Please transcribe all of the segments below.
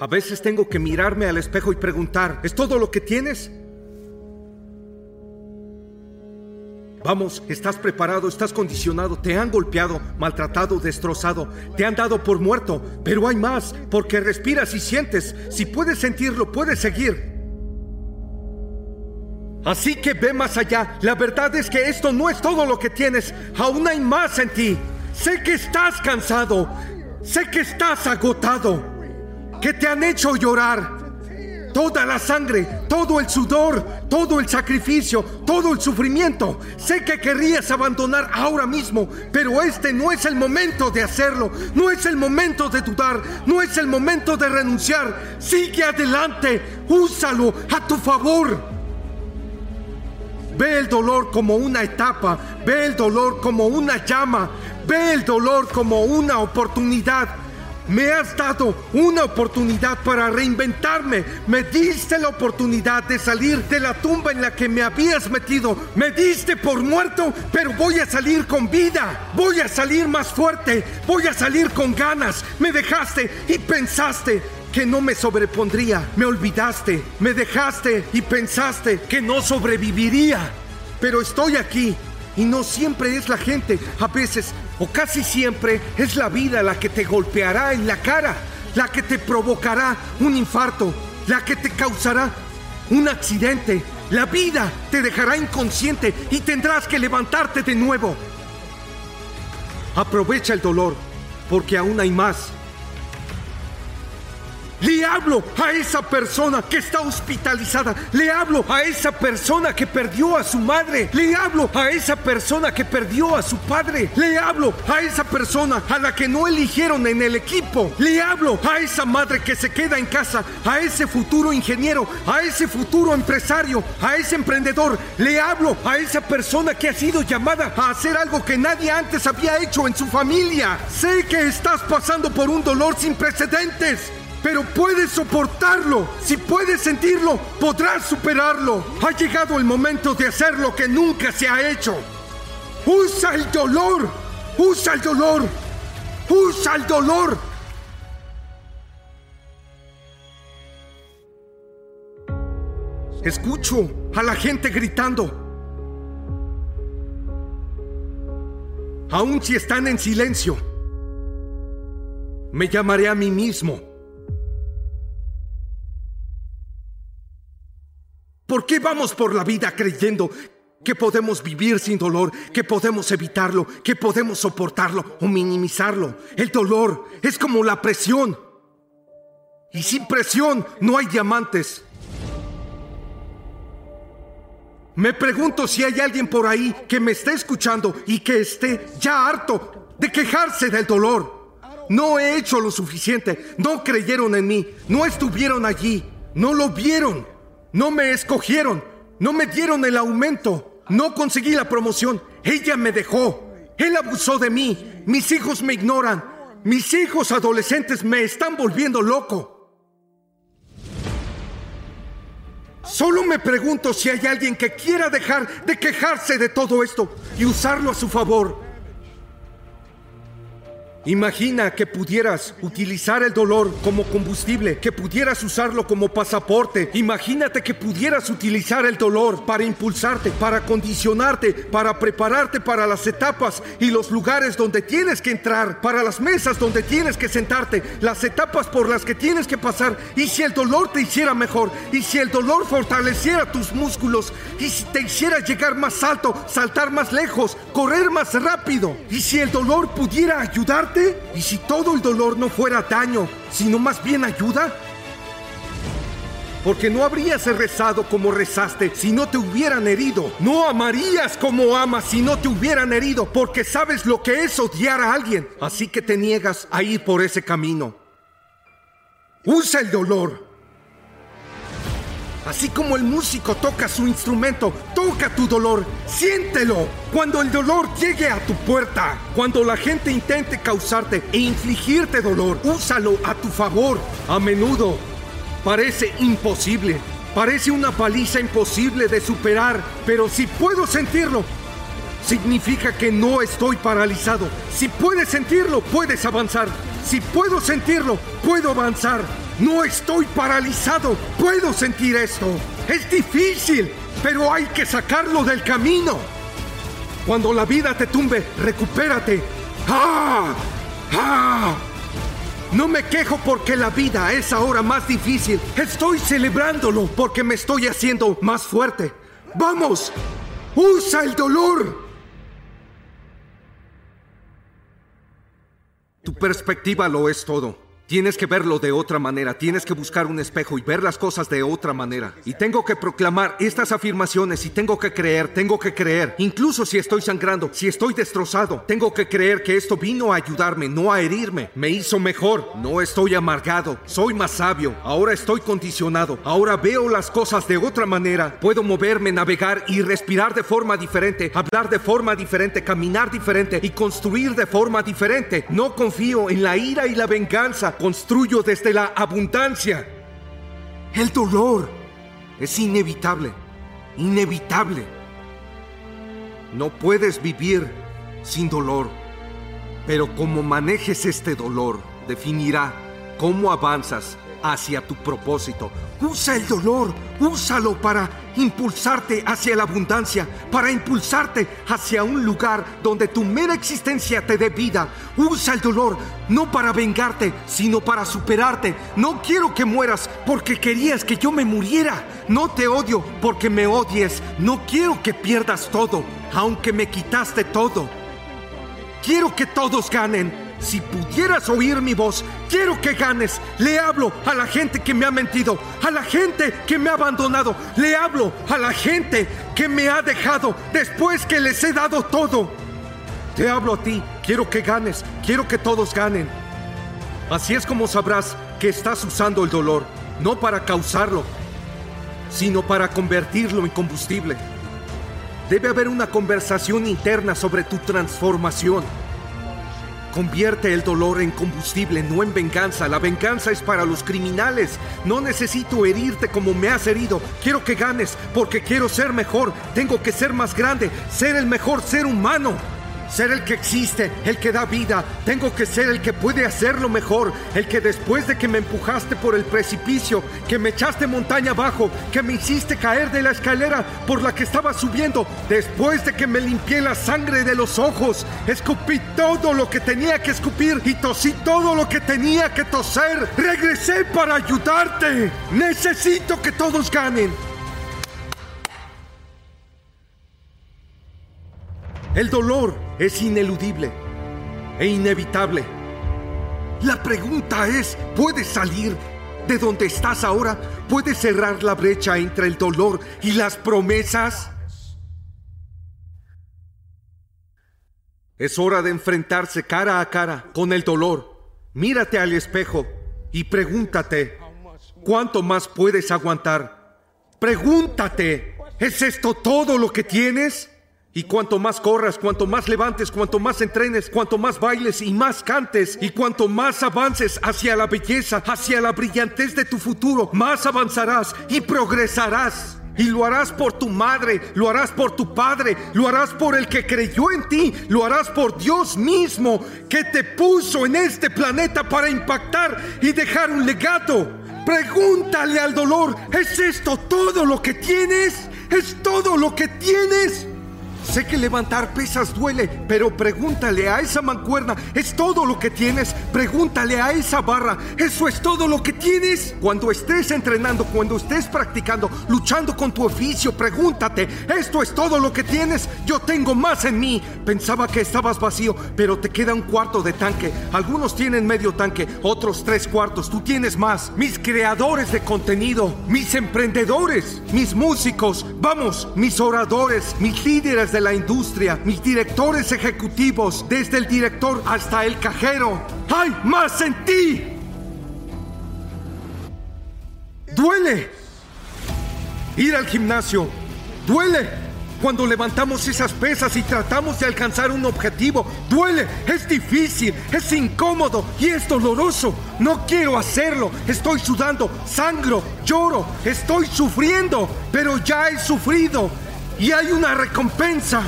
A veces tengo que mirarme al espejo y preguntar, ¿es todo lo que tienes? Vamos, estás preparado, estás condicionado, te han golpeado, maltratado, destrozado, te han dado por muerto, pero hay más, porque respiras y sientes, si puedes sentirlo, puedes seguir. Así que ve más allá, la verdad es que esto no es todo lo que tienes, aún hay más en ti. Sé que estás cansado, sé que estás agotado, que te han hecho llorar. Toda la sangre, todo el sudor, todo el sacrificio, todo el sufrimiento. Sé que querrías abandonar ahora mismo, pero este no es el momento de hacerlo. No es el momento de dudar, no es el momento de renunciar. Sigue adelante, úsalo a tu favor. Ve el dolor como una etapa, ve el dolor como una llama, ve el dolor como una oportunidad. Me has dado una oportunidad para reinventarme. Me diste la oportunidad de salir de la tumba en la que me habías metido. Me diste por muerto, pero voy a salir con vida. Voy a salir más fuerte. Voy a salir con ganas. Me dejaste y pensaste que no me sobrepondría. Me olvidaste. Me dejaste y pensaste que no sobreviviría. Pero estoy aquí y no siempre es la gente, a veces o casi siempre es la vida la que te golpeará en la cara, la que te provocará un infarto, la que te causará un accidente. La vida te dejará inconsciente y tendrás que levantarte de nuevo. Aprovecha el dolor, porque aún hay más. Le hablo a esa persona que está hospitalizada. Le hablo a esa persona que perdió a su madre. Le hablo a esa persona que perdió a su padre. Le hablo a esa persona a la que no eligieron en el equipo. Le hablo a esa madre que se queda en casa. A ese futuro ingeniero. A ese futuro empresario. A ese emprendedor. Le hablo a esa persona que ha sido llamada a hacer algo que nadie antes había hecho en su familia. Sé que estás pasando por un dolor sin precedentes pero puedes soportarlo. Si puedes sentirlo, podrás superarlo. Ha llegado el momento de hacer lo que nunca se ha hecho. Usa el dolor. Usa el dolor. Usa el dolor. Escucho a la gente gritando. Aun si están en silencio, me llamaré a mí mismo. ¿Por qué vamos por la vida creyendo que podemos vivir sin dolor, que podemos evitarlo, que podemos soportarlo o minimizarlo? El dolor es como la presión. Y sin presión no hay diamantes. Me pregunto si hay alguien por ahí que me esté escuchando y que esté ya harto de quejarse del dolor. No he hecho lo suficiente, no creyeron en mí, no estuvieron allí, no lo vieron. No me escogieron, no me dieron el aumento, no conseguí la promoción. Ella me dejó, él abusó de mí, mis hijos me ignoran, mis hijos adolescentes me están volviendo loco. Solo me pregunto si hay alguien que quiera dejar de quejarse de todo esto y usarlo a su favor. Imagina que pudieras utilizar el dolor como combustible, que pudieras usarlo como pasaporte. Imagínate que pudieras utilizar el dolor para impulsarte, para condicionarte, para prepararte para las etapas y los lugares donde tienes que entrar, para las mesas donde tienes que sentarte, las etapas por las que tienes que pasar. Y si el dolor te hiciera mejor, y si el dolor fortaleciera tus músculos, y si te hiciera llegar más alto, saltar más lejos, correr más rápido, y si el dolor pudiera ayudarte, ¿Y si todo el dolor no fuera daño, sino más bien ayuda? Porque no habrías rezado como rezaste si no te hubieran herido. No amarías como amas si no te hubieran herido, porque sabes lo que es odiar a alguien. Así que te niegas a ir por ese camino. Usa el dolor Así como el músico toca su instrumento, toca tu dolor, siéntelo. Cuando el dolor llegue a tu puerta, cuando la gente intente causarte e infligirte dolor, úsalo a tu favor. A menudo parece imposible, parece una paliza imposible de superar, pero si puedo sentirlo, significa que no estoy paralizado. Si puedes sentirlo, puedes avanzar. Si puedo sentirlo, puedo avanzar. No estoy paralizado. Puedo sentir esto. Es difícil, pero hay que sacarlo del camino. Cuando la vida te tumbe, recupérate. ¡Ah! ¡Ah! No me quejo porque la vida es ahora más difícil. Estoy celebrándolo porque me estoy haciendo más fuerte. ¡Vamos! ¡Usa el dolor! Tu perspectiva lo es todo. Tienes que verlo de otra manera, tienes que buscar un espejo y ver las cosas de otra manera. Y tengo que proclamar estas afirmaciones y tengo que creer, tengo que creer, incluso si estoy sangrando, si estoy destrozado, tengo que creer que esto vino a ayudarme, no a herirme. Me hizo mejor, no estoy amargado, soy más sabio, ahora estoy condicionado, ahora veo las cosas de otra manera, puedo moverme, navegar y respirar de forma diferente, hablar de forma diferente, caminar diferente y construir de forma diferente. No confío en la ira y la venganza construyo desde la abundancia. El dolor es inevitable, inevitable. No puedes vivir sin dolor, pero como manejes este dolor definirá cómo avanzas hacia tu propósito. Usa el dolor, úsalo para impulsarte hacia la abundancia, para impulsarte hacia un lugar donde tu mera existencia te dé vida. Usa el dolor no para vengarte, sino para superarte. No quiero que mueras porque querías que yo me muriera. No te odio porque me odies. No quiero que pierdas todo, aunque me quitaste todo. Quiero que todos ganen si pudieras oír mi voz, quiero que ganes. Le hablo a la gente que me ha mentido, a la gente que me ha abandonado. Le hablo a la gente que me ha dejado después que les he dado todo. Te hablo a ti, quiero que ganes, quiero que todos ganen. Así es como sabrás que estás usando el dolor, no para causarlo, sino para convertirlo en combustible. Debe haber una conversación interna sobre tu transformación. Convierte el dolor en combustible, no en venganza. La venganza es para los criminales. No necesito herirte como me has herido. Quiero que ganes porque quiero ser mejor. Tengo que ser más grande, ser el mejor ser humano ser el que existe, el que da vida. Tengo que ser el que puede hacerlo mejor, el que después de que me empujaste por el precipicio, que me echaste montaña abajo, que me hiciste caer de la escalera por la que estaba subiendo, después de que me limpié la sangre de los ojos, escupí todo lo que tenía que escupir y tosí todo lo que tenía que toser. Regresé para ayudarte. Necesito que todos ganen. El dolor es ineludible e inevitable. La pregunta es, ¿puedes salir de donde estás ahora? ¿Puedes cerrar la brecha entre el dolor y las promesas? Es hora de enfrentarse cara a cara con el dolor. Mírate al espejo y pregúntate, ¿cuánto más puedes aguantar? Pregúntate, ¿es esto todo lo que tienes? Y cuanto más corras, cuanto más levantes, cuanto más entrenes, cuanto más bailes y más cantes, y cuanto más avances hacia la belleza, hacia la brillantez de tu futuro, más avanzarás y progresarás. Y lo harás por tu madre, lo harás por tu padre, lo harás por el que creyó en ti, lo harás por Dios mismo que te puso en este planeta para impactar y dejar un legado. Pregúntale al dolor, ¿es esto todo lo que tienes? ¿Es todo lo que tienes? Sé que levantar pesas duele, pero pregúntale a esa mancuerna, ¿es todo lo que tienes? Pregúntale a esa barra, ¿eso es todo lo que tienes? Cuando estés entrenando, cuando estés practicando, luchando con tu oficio, pregúntate, ¿esto es todo lo que tienes? Yo tengo más en mí. Pensaba que estabas vacío, pero te queda un cuarto de tanque. Algunos tienen medio tanque, otros tres cuartos. Tú tienes más. Mis creadores de contenido, mis emprendedores, mis músicos, vamos, mis oradores, mis líderes de la industria, mis directores ejecutivos, desde el director hasta el cajero. ¡Hay más en ti! Duele ir al gimnasio. Duele cuando levantamos esas pesas y tratamos de alcanzar un objetivo. Duele, es difícil, es incómodo y es doloroso. No quiero hacerlo. Estoy sudando, sangro, lloro, estoy sufriendo, pero ya he sufrido y hay una recompensa.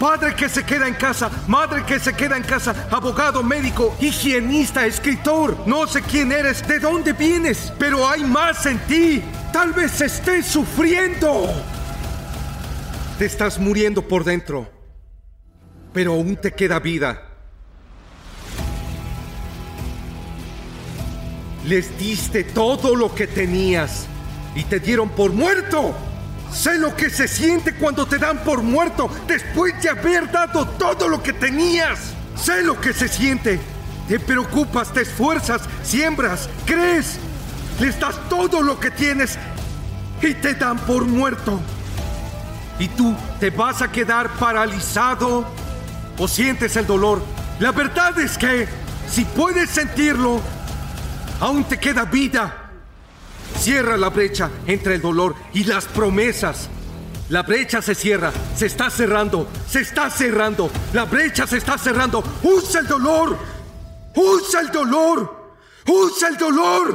Padre que se queda en casa, madre que se queda en casa, abogado, médico, higienista, escritor. No sé quién eres, de dónde vienes, pero hay más en ti. Tal vez estés sufriendo. Te estás muriendo por dentro, pero aún te queda vida. Les diste todo lo que tenías y te dieron por muerto. Sé lo que se siente cuando te dan por muerto después de haber dado todo lo que tenías. Sé lo que se siente. Te preocupas, te esfuerzas, siembras, crees. Les das todo lo que tienes y te dan por muerto. Y tú te vas a quedar paralizado o sientes el dolor. La verdad es que si puedes sentirlo, aún te queda vida. Cierra la brecha entre el dolor y las promesas. La brecha se cierra, se está cerrando, se está cerrando. La brecha se está cerrando. Usa el dolor. Usa el dolor. Usa el dolor.